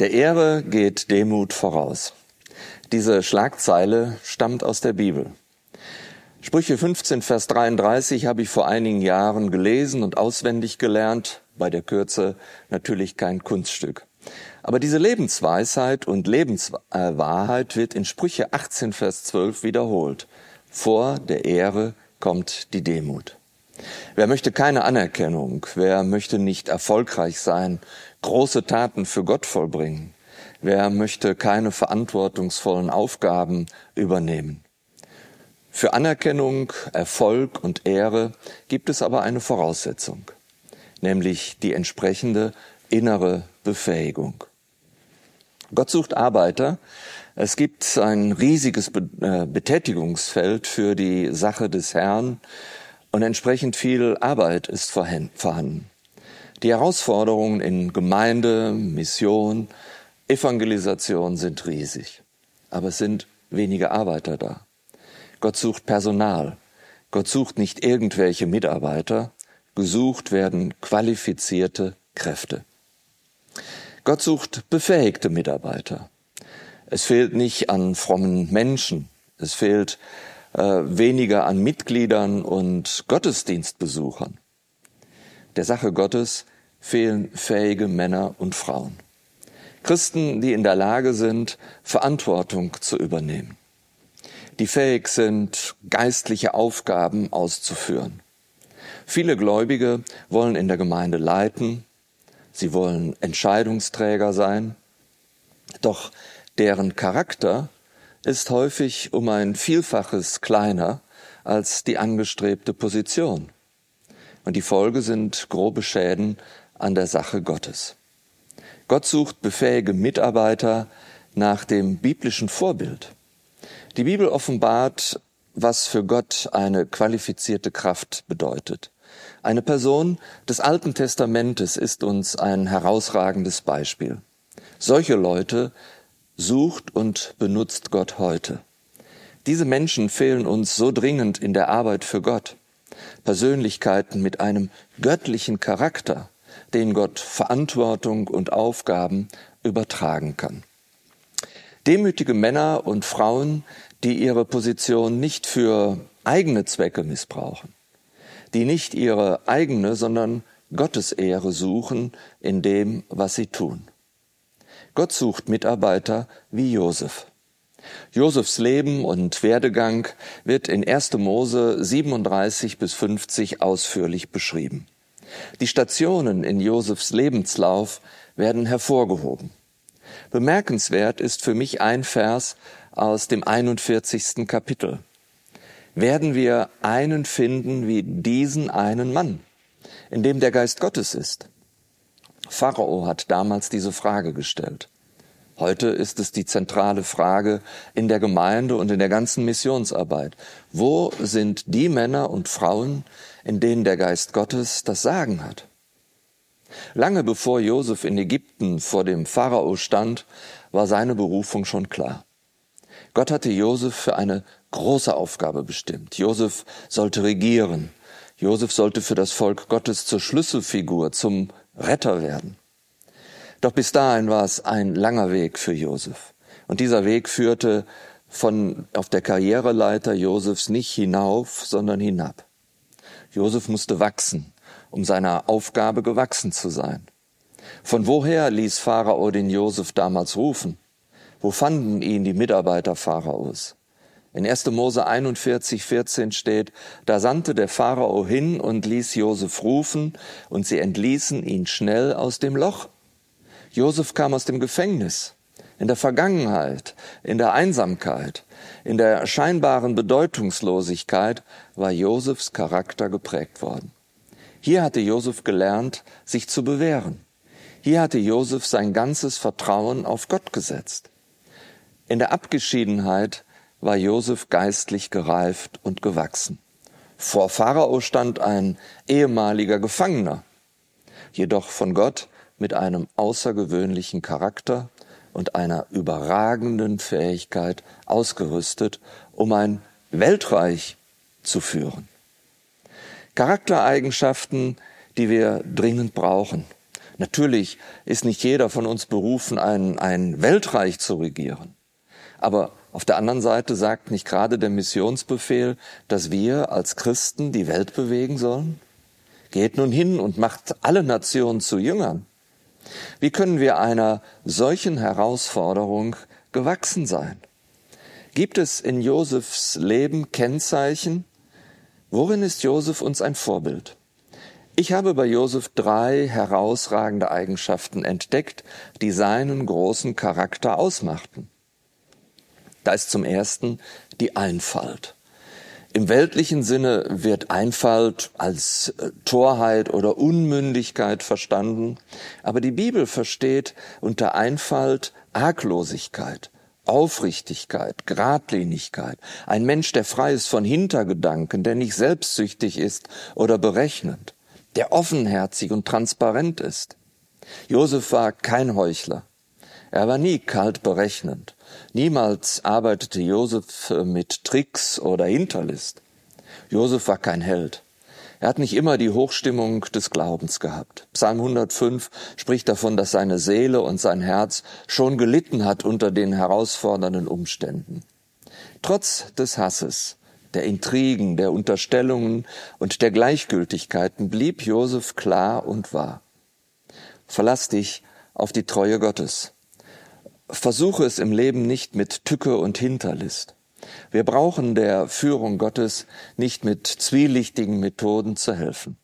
Der Ehre geht Demut voraus. Diese Schlagzeile stammt aus der Bibel. Sprüche 15, Vers 33 habe ich vor einigen Jahren gelesen und auswendig gelernt, bei der Kürze natürlich kein Kunststück. Aber diese Lebensweisheit und Lebenswahrheit wird in Sprüche 18, Vers 12 wiederholt. Vor der Ehre kommt die Demut. Wer möchte keine Anerkennung? Wer möchte nicht erfolgreich sein, große Taten für Gott vollbringen? Wer möchte keine verantwortungsvollen Aufgaben übernehmen? Für Anerkennung, Erfolg und Ehre gibt es aber eine Voraussetzung, nämlich die entsprechende innere Befähigung. Gott sucht Arbeiter. Es gibt ein riesiges äh, Betätigungsfeld für die Sache des Herrn und entsprechend viel Arbeit ist vorhanden. Die Herausforderungen in Gemeinde, Mission, Evangelisation sind riesig. Aber es sind wenige Arbeiter da. Gott sucht Personal. Gott sucht nicht irgendwelche Mitarbeiter. Gesucht werden qualifizierte Kräfte. Gott sucht befähigte Mitarbeiter. Es fehlt nicht an frommen Menschen. Es fehlt äh, weniger an Mitgliedern und Gottesdienstbesuchern. Der Sache Gottes fehlen fähige Männer und Frauen. Christen, die in der Lage sind, Verantwortung zu übernehmen, die fähig sind, geistliche Aufgaben auszuführen. Viele Gläubige wollen in der Gemeinde leiten, sie wollen Entscheidungsträger sein, doch deren Charakter ist häufig um ein Vielfaches kleiner als die angestrebte Position. Und die Folge sind grobe Schäden an der Sache Gottes. Gott sucht befähige Mitarbeiter nach dem biblischen Vorbild. Die Bibel offenbart, was für Gott eine qualifizierte Kraft bedeutet. Eine Person des Alten Testamentes ist uns ein herausragendes Beispiel. Solche Leute sucht und benutzt Gott heute. Diese Menschen fehlen uns so dringend in der Arbeit für Gott. Persönlichkeiten mit einem göttlichen Charakter, den Gott Verantwortung und Aufgaben übertragen kann. Demütige Männer und Frauen, die ihre Position nicht für eigene Zwecke missbrauchen, die nicht ihre eigene, sondern Gottes Ehre suchen in dem, was sie tun. Gott sucht Mitarbeiter wie Josef. Josefs Leben und Werdegang wird in 1. Mose 37 bis 50 ausführlich beschrieben. Die Stationen in Josefs Lebenslauf werden hervorgehoben. Bemerkenswert ist für mich ein Vers aus dem 41. Kapitel. Werden wir einen finden wie diesen einen Mann, in dem der Geist Gottes ist? Pharao hat damals diese Frage gestellt. Heute ist es die zentrale Frage in der Gemeinde und in der ganzen Missionsarbeit. Wo sind die Männer und Frauen, in denen der Geist Gottes das Sagen hat? Lange bevor Josef in Ägypten vor dem Pharao stand, war seine Berufung schon klar. Gott hatte Josef für eine große Aufgabe bestimmt. Josef sollte regieren. Josef sollte für das Volk Gottes zur Schlüsselfigur, zum Retter werden. Doch bis dahin war es ein langer Weg für Josef. Und dieser Weg führte von auf der Karriereleiter Josefs nicht hinauf, sondern hinab. Josef musste wachsen, um seiner Aufgabe gewachsen zu sein. Von woher ließ Pharao den Josef damals rufen? Wo fanden ihn die Mitarbeiter Pharaos? In 1. Mose 41, 14 steht, da sandte der Pharao hin und ließ Josef rufen, und sie entließen ihn schnell aus dem Loch. Josef kam aus dem Gefängnis, in der Vergangenheit, in der Einsamkeit, in der scheinbaren Bedeutungslosigkeit war Josefs Charakter geprägt worden. Hier hatte Josef gelernt, sich zu bewähren. Hier hatte Josef sein ganzes Vertrauen auf Gott gesetzt. In der Abgeschiedenheit war Josef geistlich gereift und gewachsen. Vor Pharao stand ein ehemaliger Gefangener, jedoch von Gott mit einem außergewöhnlichen Charakter und einer überragenden Fähigkeit ausgerüstet, um ein Weltreich zu führen. Charaktereigenschaften, die wir dringend brauchen. Natürlich ist nicht jeder von uns berufen, ein, ein Weltreich zu regieren. Aber auf der anderen Seite sagt nicht gerade der Missionsbefehl, dass wir als Christen die Welt bewegen sollen? Geht nun hin und macht alle Nationen zu Jüngern. Wie können wir einer solchen Herausforderung gewachsen sein? Gibt es in Josefs Leben Kennzeichen? Worin ist Josef uns ein Vorbild? Ich habe bei Josef drei herausragende Eigenschaften entdeckt, die seinen großen Charakter ausmachten. Da ist zum ersten die Einfalt. Im weltlichen Sinne wird Einfalt als äh, Torheit oder Unmündigkeit verstanden, aber die Bibel versteht unter Einfalt Arglosigkeit, Aufrichtigkeit, Gradlinigkeit, ein Mensch, der frei ist von Hintergedanken, der nicht selbstsüchtig ist oder berechnend, der offenherzig und transparent ist. Josef war kein Heuchler. Er war nie kalt berechnend. Niemals arbeitete Josef äh, mit Tricks oder Hinterlist. Josef war kein Held. Er hat nicht immer die Hochstimmung des Glaubens gehabt. Psalm 105 spricht davon, dass seine Seele und sein Herz schon gelitten hat unter den herausfordernden Umständen. Trotz des Hasses, der Intrigen, der Unterstellungen und der Gleichgültigkeiten blieb Josef klar und wahr. Verlass dich auf die Treue Gottes. Versuche es im Leben nicht mit Tücke und Hinterlist. Wir brauchen der Führung Gottes nicht mit zwielichtigen Methoden zu helfen.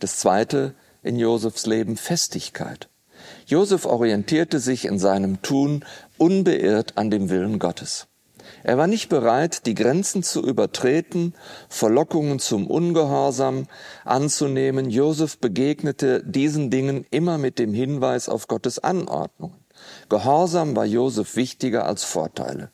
Das zweite in Josefs Leben Festigkeit. Josef orientierte sich in seinem Tun unbeirrt an dem Willen Gottes. Er war nicht bereit, die Grenzen zu übertreten, Verlockungen zum Ungehorsam anzunehmen. Josef begegnete diesen Dingen immer mit dem Hinweis auf Gottes Anordnungen. Gehorsam war Josef wichtiger als Vorteile.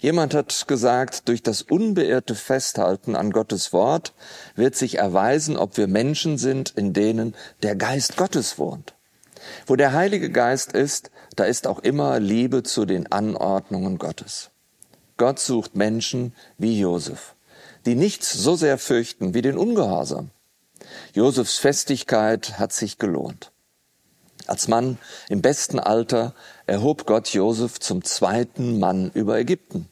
Jemand hat gesagt, durch das unbeirrte Festhalten an Gottes Wort wird sich erweisen, ob wir Menschen sind, in denen der Geist Gottes wohnt. Wo der Heilige Geist ist, da ist auch immer Liebe zu den Anordnungen Gottes. Gott sucht Menschen wie Josef, die nichts so sehr fürchten wie den Ungehorsam. Josefs Festigkeit hat sich gelohnt. Als Mann im besten Alter erhob Gott Josef zum zweiten Mann über Ägypten.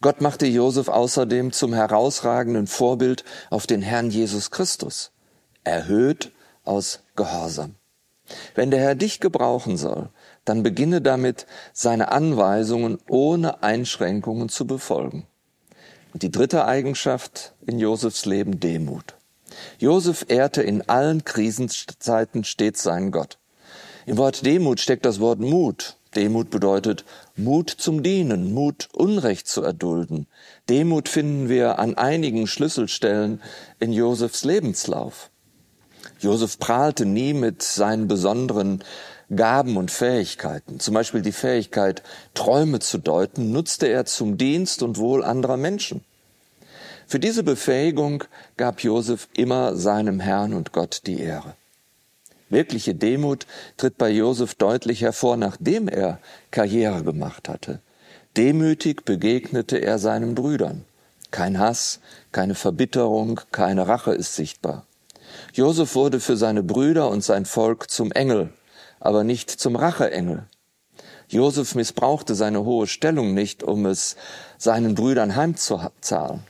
Gott machte Josef außerdem zum herausragenden Vorbild auf den Herrn Jesus Christus, erhöht aus Gehorsam. Wenn der Herr dich gebrauchen soll, dann beginne damit, seine Anweisungen ohne Einschränkungen zu befolgen. Und die dritte Eigenschaft in Josefs Leben Demut. Josef ehrte in allen Krisenzeiten stets seinen Gott. Im Wort Demut steckt das Wort Mut. Demut bedeutet Mut zum Dienen, Mut Unrecht zu erdulden. Demut finden wir an einigen Schlüsselstellen in Josefs Lebenslauf. Josef prahlte nie mit seinen besonderen Gaben und Fähigkeiten. Zum Beispiel die Fähigkeit, Träume zu deuten, nutzte er zum Dienst und Wohl anderer Menschen. Für diese Befähigung gab Josef immer seinem Herrn und Gott die Ehre. Wirkliche Demut tritt bei Josef deutlich hervor, nachdem er Karriere gemacht hatte. Demütig begegnete er seinen Brüdern. Kein Hass, keine Verbitterung, keine Rache ist sichtbar. Josef wurde für seine Brüder und sein Volk zum Engel, aber nicht zum Racheengel. Josef missbrauchte seine hohe Stellung nicht, um es seinen Brüdern heimzuzahlen.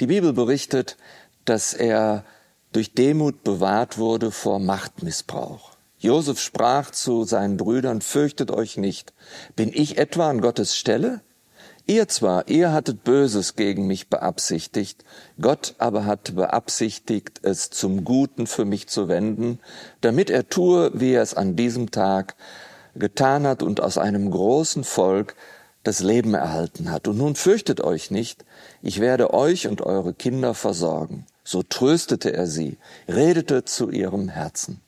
Die Bibel berichtet, dass er durch Demut bewahrt wurde vor Machtmissbrauch. Josef sprach zu seinen Brüdern, fürchtet euch nicht. Bin ich etwa an Gottes Stelle? Ihr zwar, ihr hattet Böses gegen mich beabsichtigt, Gott aber hat beabsichtigt, es zum Guten für mich zu wenden, damit er tue, wie er es an diesem Tag getan hat und aus einem großen Volk das Leben erhalten hat. Und nun fürchtet euch nicht, ich werde euch und eure Kinder versorgen. So tröstete er sie, redete zu ihrem Herzen.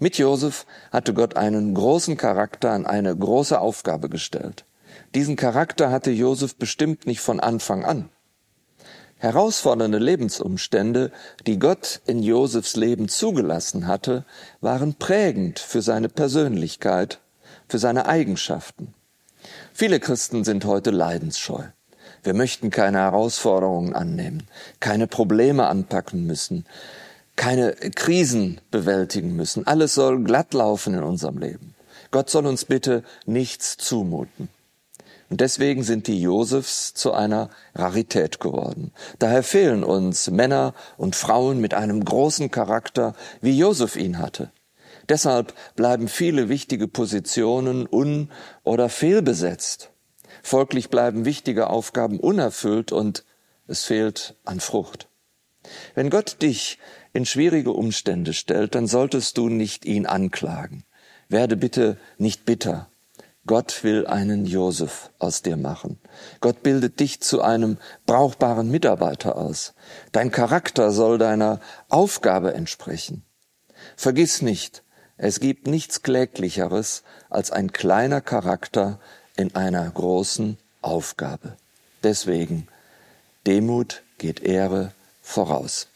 Mit Josef hatte Gott einen großen Charakter an eine große Aufgabe gestellt. Diesen Charakter hatte Josef bestimmt nicht von Anfang an. Herausfordernde Lebensumstände, die Gott in Josefs Leben zugelassen hatte, waren prägend für seine Persönlichkeit, für seine Eigenschaften. Viele Christen sind heute leidensscheu. Wir möchten keine Herausforderungen annehmen, keine Probleme anpacken müssen, keine Krisen bewältigen müssen. Alles soll glatt laufen in unserem Leben. Gott soll uns bitte nichts zumuten. Und deswegen sind die Josefs zu einer Rarität geworden. Daher fehlen uns Männer und Frauen mit einem großen Charakter, wie Josef ihn hatte. Deshalb bleiben viele wichtige Positionen un- oder fehlbesetzt. Folglich bleiben wichtige Aufgaben unerfüllt und es fehlt an Frucht. Wenn Gott dich in schwierige Umstände stellt, dann solltest du nicht ihn anklagen. Werde bitte nicht bitter. Gott will einen Josef aus dir machen. Gott bildet dich zu einem brauchbaren Mitarbeiter aus. Dein Charakter soll deiner Aufgabe entsprechen. Vergiss nicht, es gibt nichts Kläglicheres als ein kleiner Charakter in einer großen Aufgabe. Deswegen, Demut geht Ehre voraus.